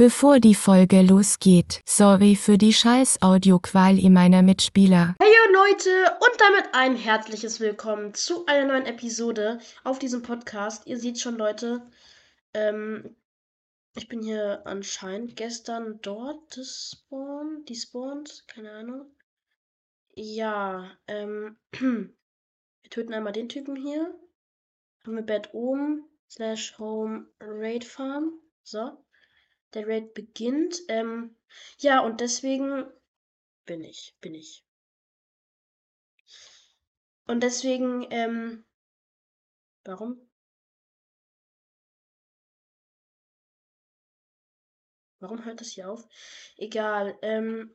Bevor die Folge losgeht, sorry für die scheiß Audioquali meiner Mitspieler. Hey Leute und damit ein herzliches Willkommen zu einer neuen Episode auf diesem Podcast. Ihr seht schon Leute, ähm, ich bin hier anscheinend gestern dort gespawnt, die spawnt, keine Ahnung. Ja, ähm, wir töten einmal den Typen hier. Haben wir Bett oben, slash Home Raid Farm. So. Der Raid beginnt. Ähm, ja, und deswegen bin ich, bin ich. Und deswegen, ähm, warum? Warum hört das hier auf? Egal, ähm,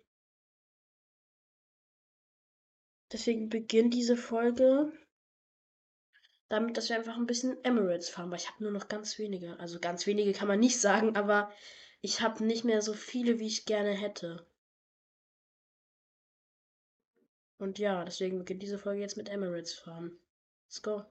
deswegen beginnt diese Folge damit, dass wir einfach ein bisschen Emirates fahren, weil ich habe nur noch ganz wenige. Also ganz wenige kann man nicht sagen, aber ich habe nicht mehr so viele, wie ich gerne hätte. Und ja, deswegen beginnt diese Folge jetzt mit Emirates fahren. Let's go.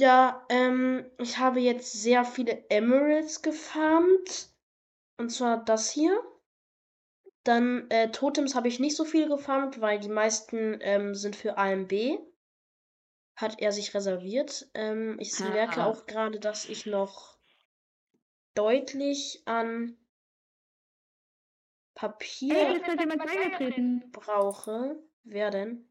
Wieder. Ähm, ich habe jetzt sehr viele Emeralds gefarmt. Und zwar das hier. Dann äh, Totems habe ich nicht so viel gefarmt, weil die meisten ähm, sind für AMB. Hat er sich reserviert. Ähm, ich Haha. merke auch gerade, dass ich noch deutlich an Papier beigetreten. brauche. Wer denn?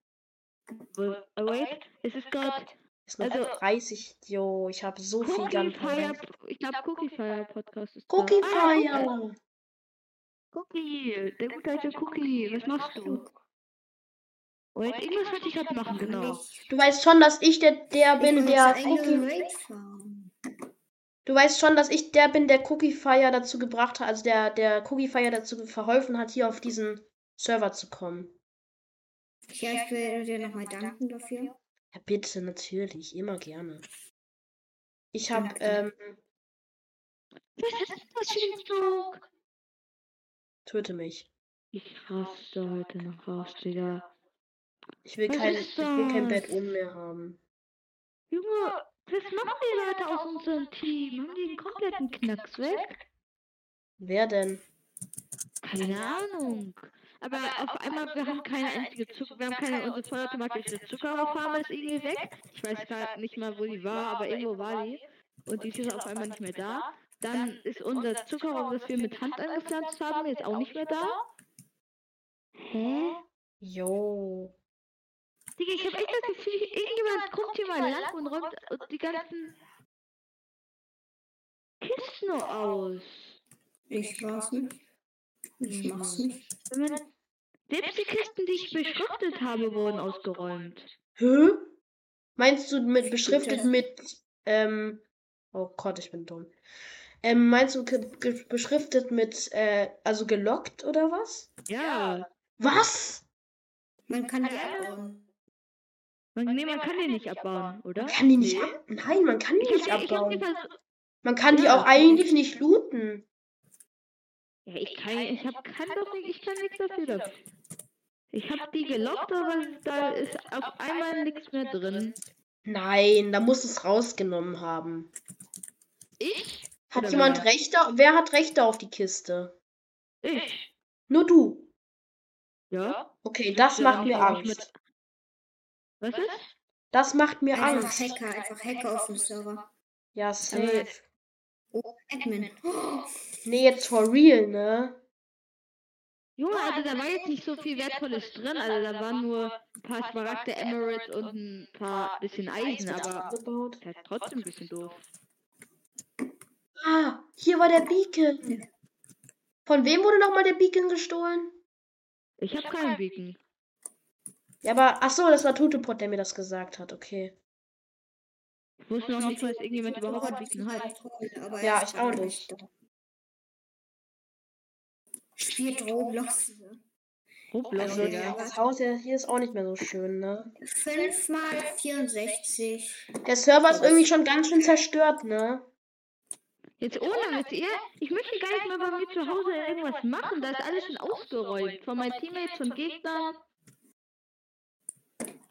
Wait, es ist gerade Ist Also- 30. Jo, ich habe so viel Cookie Fire, Gunpowder. ich glaube Cookie Fire Podcast ist Cookie da. Ah, Fire! Cookie, der gute alte Cookie, was machst du? Wait, irgendwas wollte ich gerade machen, genau. Du weißt schon, dass ich der, der bin, der Cookie. Du weißt schon, dass ich der bin, der Cookie Fire dazu gebracht hat, also der, der Cookie Fire dazu verholfen hat, hier auf diesen Server zu kommen. Ja, ich will dir nochmal danken dafür. Ja, bitte, natürlich, immer gerne. Ich hab, Ja, klar. ähm, Was ist das für ein Zug? töte mich. Ich raste heute noch raus, Digga. Ich will kein, ich will kein? Bett oben mehr haben. Junge, was machen die Leute aus unserem Team? Haben die den kompletten Knacks weg? Wer denn? Keine Ahnung. Aber auf einmal, wir haben keine einzige Zucker, wir haben keine, unsere vollautomatische Zuckerrohrfarm ist irgendwie weg. Ich weiß gerade nicht mal, wo die war, aber irgendwo war die. Und die ist jetzt auf einmal nicht mehr da. Dann ist unser Zuckerrohr, das wir mit Hand angepflanzt haben, jetzt auch nicht mehr da. Hä? Jo. Digga, ich hab echt das Gefühl, irgendjemand kommt hier mal lang und räumt die ganzen Kisten nur aus. Ich weiß nicht. Ich mach's nicht. Wenn man, selbst die Kisten, die ich beschriftet habe, wurden ausgeräumt. Hä? Meinst du mit beschriftet mit, ähm, oh Gott, ich bin dumm. Ähm, meinst du beschriftet mit, äh, also gelockt oder was? Ja, Was? Man kann die abbauen. man, nee, man kann den nicht abbauen, oder? Man kann die nicht Nee. ab Nein, man kann die Ich nicht die abbauen. Man kann die auch eigentlich nicht looten. Ja, ich kann, ich hab, kann doch nicht, ich kann nichts dafür. dafür. Ich hab die gelockt, aber da ist auf einmal nichts mehr drin. Nein, da muss es rausgenommen haben. Ich? Hat Oder jemand wer? Rechte? Wer hat Rechte auf die Kiste? Ich. Nur du. Ja? Okay, das macht mir Angst. mit- Was ist? Das macht mir Einfach Angst. Hacker, einfach Hacker auf dem Server. Ja, safe. Oh, Admin. Oh, Nee, jetzt for real, ne? Junge, also da war jetzt nicht so viel Wertvolles drin, also da waren nur ein paar Smaragde, Emeralds und ein paar bisschen Eisen, aber Abgebaut. halt trotzdem ein bisschen doof. Ah, hier war der Beacon. Von wem wurde nochmal der Beacon gestohlen? Ich hab keinen Beacon. Ja, aber, ach so, das war Tutepot, der mir das gesagt hat, okay. Ich wusste noch nicht, dass irgendjemand überhaupt einen Beacon hat. Ja, ist ich auch nicht. Spielt Roblox. Roblox, Also, Digga. das Haus hier ist auch nicht mehr so schön, ne? 5 mal 64. Der Server ist irgendwie schon ganz schön zerstört, ne? Jetzt ohne Witz, ihr, ich möchte gar nicht mehr bei mir zu Hause irgendwas machen, da ist alles schon ausgeräumt. Von meinen Teammates, von Gegnern.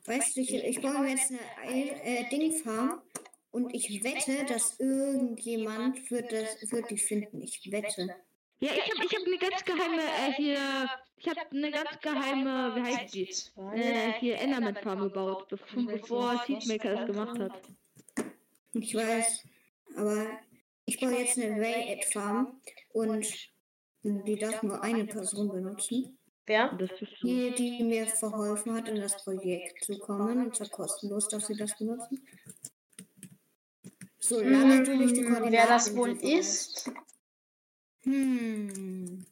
Weißt du, ich, ich baue mir jetzt eine Ei- äh, Dingfarm und ich wette, dass irgendjemand wird, das, wird die finden. Ich wette. Ja, ich hab, ich hab eine ganz geheime, äh, hier, ich hab eine ganz geheime, wie heißt die? Äh, hier Enderman Farm gebaut, bevor, bevor Seedmaker das gemacht hat. Ich weiß. Aber ich baue jetzt eine Ray-Ad-Farm und die darf nur eine Person benutzen. Wer? Die, die mir verholfen hat, in das Projekt zu kommen. Und zwar kostenlos darf sie das benutzen. Solange du nicht die Hm, Koordinaten wer das wohl so ist? Hm.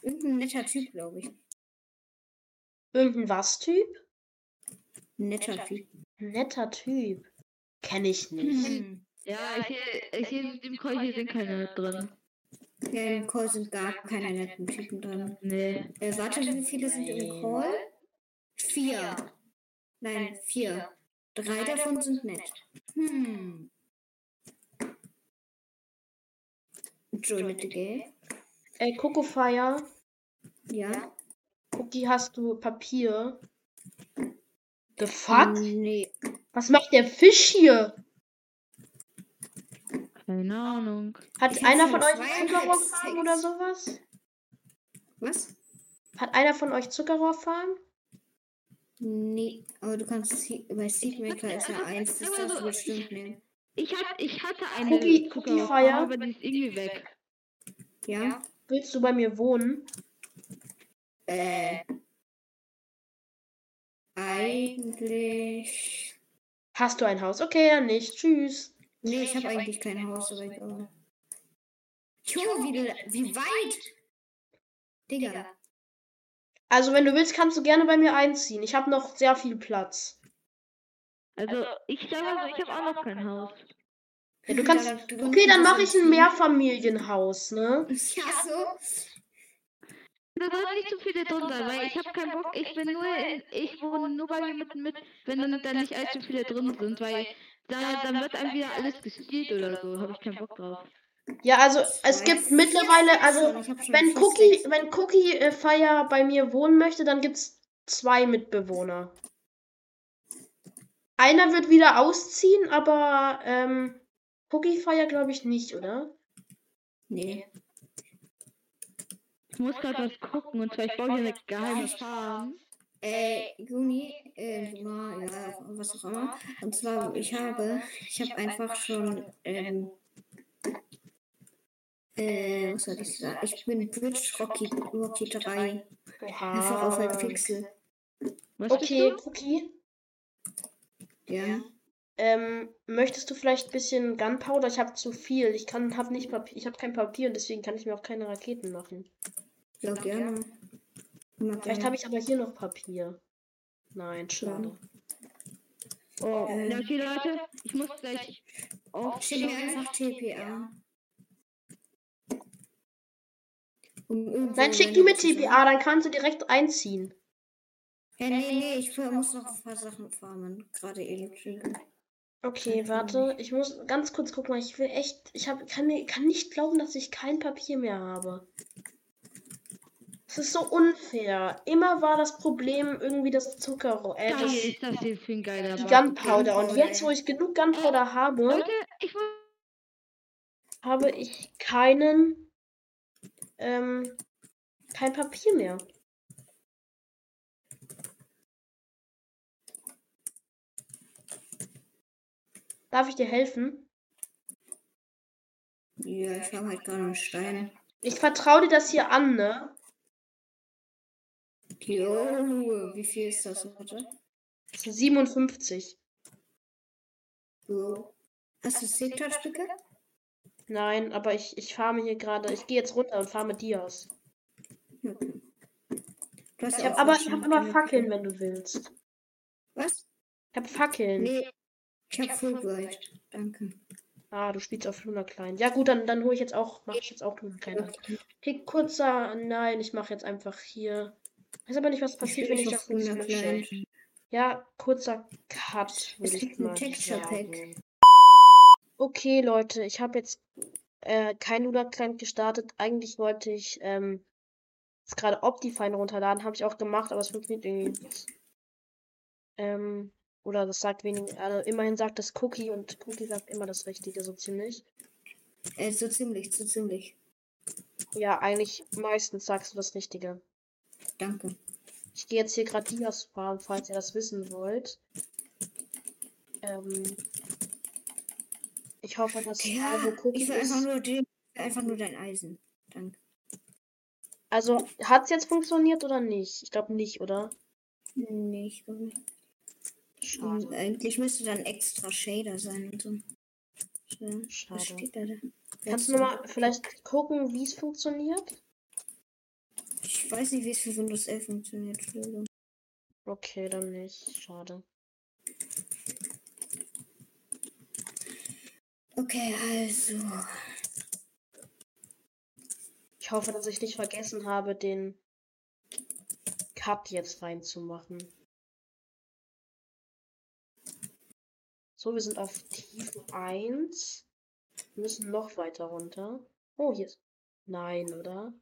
Irgendein netter Typ, glaube ich. Irgendein was-Typ? Ein netter Typ. Netter Typ. Kenn ich nicht. Hm. Ja, ich sehe, ich sehe, im Call hier sind keine drin. Ja, im Call sind gar keine netten Typen drin. Nee. Äh, warte, wie viele sind im Call? Vier. Nein, vier. Drei davon sind nett. Hm. Join the game. Ey, Cocofire, Ja. Cookie, hast du Papier? The fuck? Nee. Was macht der Fisch hier? Keine Ahnung. Hat Ich einer von euch Zuckerrohrfarm oder sowas? Was? Hat einer von euch Zuckerrohrfarm? Nee, aber du kannst Sie- bei Seedmaker ist ja eins, das darfst du bestimmt nehmen. Ich, hat, ich hatte eine Cookie- Cookie Fire? aber die ist irgendwie weg. Ja? Willst du bei mir wohnen? Äh. Eigentlich. Hast du ein Haus? Okay, ja nicht. Tschüss. Nee, ich habe eigentlich kein Haus, aber egal. Jo, wie, wie weit? Digga. Also, wenn du willst, kannst du gerne bei mir einziehen. Ich habe noch sehr viel Platz. Also, ich sage mal so, ich habe auch noch kein Haus. Ja, du kannst. Okay, dann mache ich ein Mehrfamilienhaus, ne? Ja, so. Da sollen nicht zu viele drin sein, weil ich habe keinen Bock, ich bin nur in, ich wohne nur bei mir mit, mit wenn dann da nicht allzu viele drin sind, weil da, dann wird einem wieder alles gestielt oder so, habe ich keinen Bock drauf. Ja, also es gibt mittlerweile, also wenn Cookie, wenn Cookie äh, Fire bei mir wohnen möchte, dann gibt's zwei Mitbewohner. Einer wird wieder ausziehen, aber ähm, Cookie Fire glaube ich nicht, oder? Nee. Ich muss gerade was gucken und zwar ich baue hier eine geheime Farm. Äh, Juni, äh, Juna, ja, was auch immer. Und zwar, ich habe, ich habe einfach schon, ähm, äh, was soll ich sagen? Ich bin Bridge Rocky, Rocky 3. Einfach auf ein Pixel. Was Okay, bist Ja. Ähm, möchtest du vielleicht ein bisschen Gunpowder? Ich habe zu viel. Ich kann, hab nicht Papier, ich habe kein Papier und deswegen kann ich mir auch keine Raketen machen. Ja, gerne. Immer Vielleicht gerne. habe ich aber hier noch Papier. Nein, schade. du? Oh, Ähm. ja, okay Leute, ich muss gleich auf. Schick mir einfach TPA. Um Nein, schick du sein. TPA, dann kannst du direkt einziehen. Ja, nee, nee, ich muss noch ein paar Sachen farmen. Gerade Elektrik. Okay, warte. Ich muss ganz kurz gucken, ich will echt. Ich hab, kann, kann nicht glauben, dass ich kein Papier mehr habe. Es ist so unfair. Immer war das Problem irgendwie das Zucker. Äh, das, ist das die. Gunpowder. Und jetzt, wo ich genug Gunpowder habe, Leute, ich will. habe ich keinen. Ähm, kein Papier mehr. Darf ich dir helfen? Ja, ich habe halt gerade einen Stein. Ich vertraue dir das hier an, ne? Jo, wie viel ist das, sind 57. Jo. Hast du Sektorstücke? Nein, aber ich, ich farme hier gerade. Ich gehe jetzt runter und farme Dias. Okay. Ich ja habe aber, ich hab aber. Fackeln, wenn du willst. Was? Ich habe Fackeln. Nee, ich habe Fulbright. Danke. Ah, du spielst auf Luna Klein. Ja gut, dann, dann hole ich jetzt auch, mache ich jetzt auch Luna Klein. Okay, kurzer, nein, ich mache jetzt einfach hier. Weiß aber nicht, was passiert, wenn ich das nicht Luna. Klein. Ja, kurzer Cut, Es würde ich gibt ein mal Texture Pack. sagen. Okay, Leute, ich habe jetzt äh, kein Luna Client gestartet. Eigentlich wollte ich ähm, jetzt gerade Optifine runterladen, habe ich auch gemacht, aber es funktioniert irgendwie nicht. Ähm, oder das sagt wenig, also immerhin sagt das Cookie und Cookie sagt immer das Richtige, so ziemlich. Äh, so ziemlich, so ziemlich. Ja, eigentlich meistens sagst du das Richtige. Danke. Ich gehe jetzt hier gerade Dias farmen, falls ihr das wissen wollt. Ähm, ich hoffe, dass Ja, da, wo Cookie ich will einfach nur, den, einfach nur dein Eisen. Danke. Also, hat's jetzt funktioniert oder nicht? Ich glaube nicht, oder? Nee, ich glaube nicht. Schade. Und Eigentlich müsste dann extra Shader sein und so. so Schade. Kannst du nochmal vielleicht gucken, wie es funktioniert? Ich weiß nicht, wie es für Windows 11 funktioniert. Okay, dann nicht. Schade. Okay, also. Ich hoffe, dass ich nicht vergessen habe, den Cut jetzt reinzumachen. So, wir sind auf Tiefe 1. Wir müssen noch weiter runter. Oh, hier ist. Nein, oder?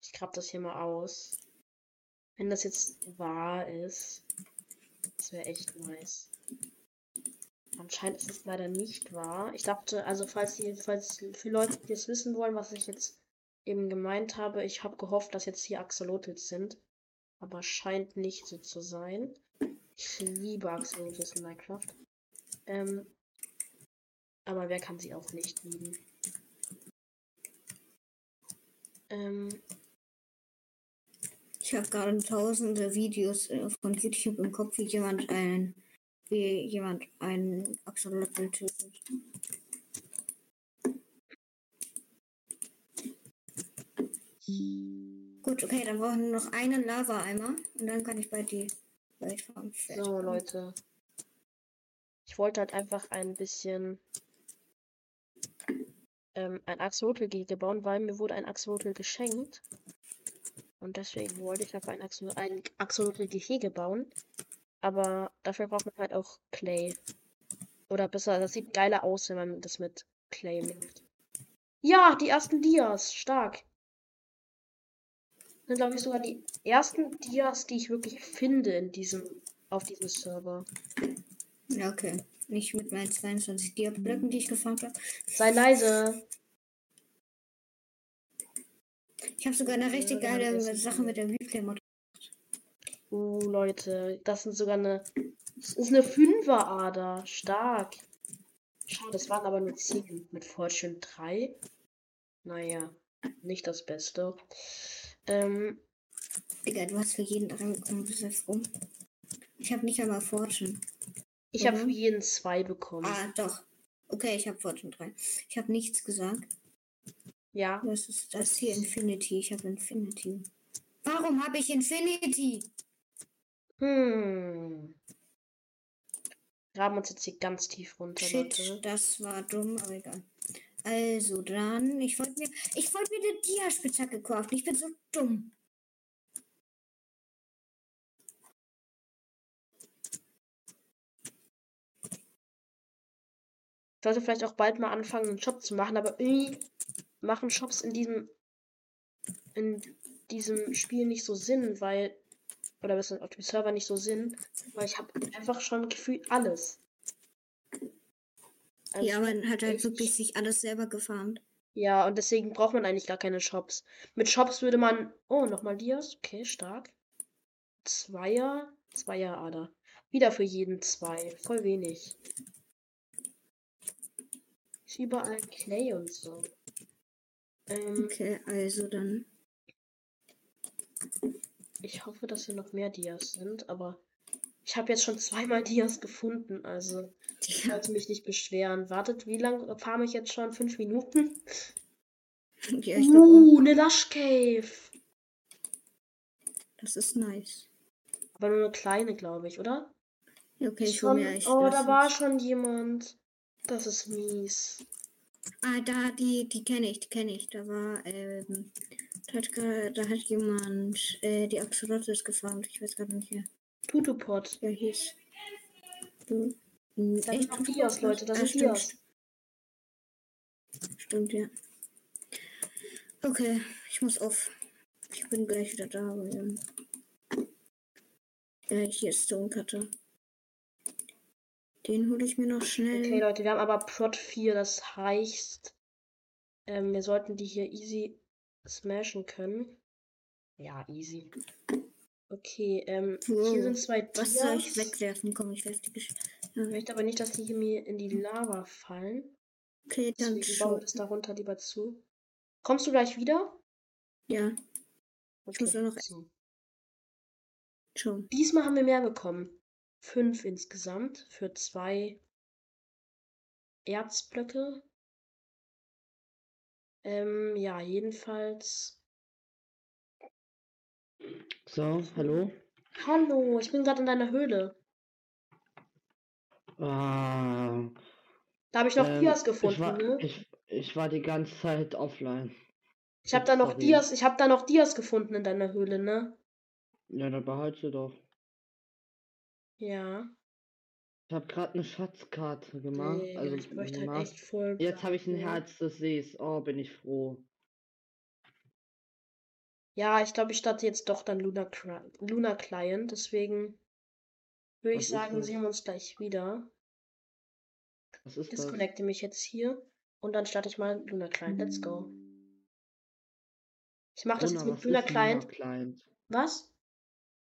Ich grab das hier mal aus. Wenn das jetzt wahr ist. Das wäre echt nice. Anscheinend ist es leider nicht wahr. Ich dachte, also falls die, falls für Leute, es wissen wollen, was ich jetzt eben gemeint habe, ich habe gehofft, dass jetzt hier Axolotls sind. Aber scheint nicht so zu sein. Ich liebe Axolotls in Minecraft. Ähm, aber wer kann sie auch nicht lieben? Ähm, Ich habe gerade tausende Videos äh, von YouTube im Kopf, wie jemand ein, wie jemand einen Axolotl tötet. Gut, okay, dann brauchen wir noch einen Lava-Eimer und dann kann ich bei die fertig so. Leute. Ich wollte halt einfach ein bisschen ähm, ein Axolotl-Gehege bauen, weil mir wurde ein Axolotl geschenkt. Und deswegen wollte ich dafür ein, Axol ein Axolotl-Gehege bauen. Aber dafür braucht man halt auch Clay. Oder besser, das sieht geiler aus, wenn man das mit Clay macht. Ja, die ersten Dias. Stark. Das sind, glaube ich, sogar die ersten Dias, die ich wirklich finde in diesem, auf diesem Server. Ja, okay. Nicht mit meinen 22 Dia-Blöcken, die ich gefarmt habe. Sei leise. Ich habe sogar eine richtig Ja, geile ist Sache mit der Replay-Mod. Uh, Leute, das sind sogar eine. Das ist eine Fünferader. Stark. Schau, das waren aber nur 10 mit Fortune 3. Naja, nicht das Beste. Ähm, Digga, du hast für jeden reingekommen, bist du froh? Ich habe nicht einmal Fortune. Ich habe Mhm. für jeden zwei bekommen. Ah, doch. Okay, ich habe Fortune 3. Ich habe nichts gesagt. Ja. Das ist das hier Infinity. Ich habe Infinity. Warum habe ich Infinity? Hm. Graben uns jetzt hier ganz tief runter, Shit, Leute. das war dumm, aber egal. Also dann, ich wollte mir, ich wollte mir eine Dia-Spitzhacke kaufen. Ich bin so dumm. Sollte vielleicht auch bald mal anfangen, einen Shop zu machen, aber irgendwie machen Shops in diesem in diesem Spiel nicht so Sinn, weil oder besser auf dem Server nicht so Sinn, weil ich habe einfach schon gefühlt alles. Also ja, man hat halt wirklich sich alles selber gefarmt. Ja, und deswegen braucht man eigentlich gar keine Shops. Mit Shops würde man. Oh, nochmal Dias. Okay, stark. Zweier. Zweier Ader. Wieder für jeden zwei. Voll wenig. Ist überall Clay und so. Ähm, Okay, also dann. ich hoffe, dass hier noch mehr Dias sind, aber ich habe jetzt schon zweimal Dias gefunden, also ich Ja, sollte mich nicht beschweren. Wartet, wie lange farme ich jetzt schon? Fünf Minuten? ja ich Uh, eine Lush Cave. Das ist nice. Aber nur eine kleine, glaube ich, oder? Okay, ich hol Schon, mir echt. oh, da war schon jemand. Das ist mies. Ah, da, die, die kenne ich, die kenne ich. Da war, ähm, da hat, da hat jemand äh, die Axolotls gefarmt. Ich weiß gerade nicht mehr. Tutupot. Wer hieß. Du. Hm, Das sind noch Tutupot? Dias, Leute, das Ah, sind stimmt. Stimmt, ja. Okay, ich muss auf. Ich bin gleich wieder da. aber, ähm, Ja, hier ist Stone Cutter. Den hole ich mir noch schnell. Okay, Leute, wir haben aber Prot 4, das heißt, ähm, wir sollten die hier easy smashen können. Ja, easy. Okay, ähm, hier Wow. sind zwei Was soll ich Dias. wegwerfen? Komm, ich werfe die Gesch Ich möchte aber nicht, dass die hier mir in die Lava fallen. Okay, dann Deswegen baue ich das darunter lieber zu. Kommst du gleich wieder? Ja, Okay. muss nur noch- so. schon. Diesmal haben wir mehr bekommen. Fünf insgesamt für zwei Erzblöcke. Ähm, ja, jedenfalls. So, hallo? Hallo, ich bin gerade in deiner Höhle. Ah, Da habe ich noch ähm, Dias ich gefunden, war, ne? ich, ich war die ganze Zeit offline. Ich habe da noch sorry. Dias, ich habe da noch Dias gefunden in deiner Höhle, ne? Ja, dann behalte sie doch. Ja. Ich habe gerade eine Schatzkarte gemacht. Digga, also ich bräuchte halt echt voll. Jetzt habe ich ein. Herz des Sees. Oh, bin ich froh. Ja, ich glaube, ich starte jetzt doch dann Luna, Luna Client, deswegen würde ich sagen, das? sehen wir uns gleich wieder. Was ist das? Disconnecte mich jetzt hier und dann starte ich mal Luna Client. Let's go. Ich mache das Luna, jetzt mit Luna Client. Luna Client? Was?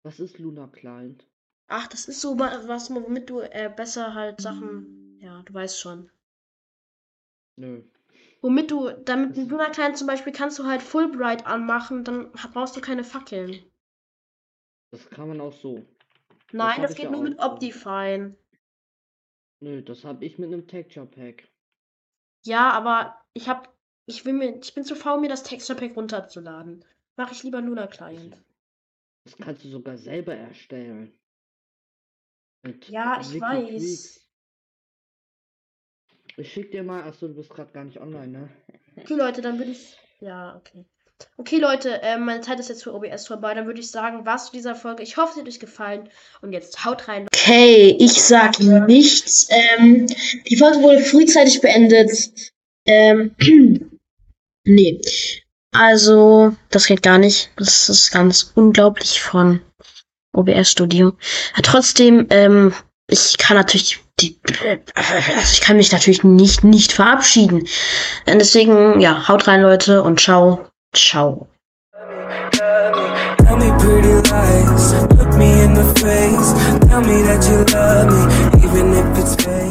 Was ist Luna Client? Ach, das ist so wa- was, womit du äh, besser halt Sachen. Ja, du weißt schon. Nö. Womit du, damit Das Luna Client zum Beispiel kannst du halt Fulbright anmachen, dann brauchst du keine Fackeln. Das kann man auch so. Nein, hab das ich geht ja nur mit. Optifine. Nö, das habe ich mit einem Texture Pack. Ja, aber ich hab, ich will mir, ich bin zu faul, mir das Texture Pack runterzuladen. Mache ich lieber Luna Client. Das kannst du sogar selber erstellen. Mit Ja, ich Wiki weiß. Ich schick dir mal, achso, du bist gerade gar nicht online, ne? Okay, Leute, dann würde ich. Ja, okay. Okay, Leute, ähm, meine Zeit ist jetzt für OBS vorbei. Dann würde ich sagen, was zu dieser Folge. Ich hoffe, sie hat euch gefallen. Und jetzt haut rein. Okay, ich sag nichts. Ähm, die Folge wurde frühzeitig beendet. Ähm, nee. Also, das geht gar nicht. Das ist ganz unglaublich von OBS Studio. Ja, trotzdem, ähm, ich kann natürlich die, also ich kann mich natürlich nicht, nicht verabschieden. Und deswegen, ja, haut rein, Leute, und ciao, ciao. Tell me pretty lies, look me in the face. Tell me that you love me, even if it's fake.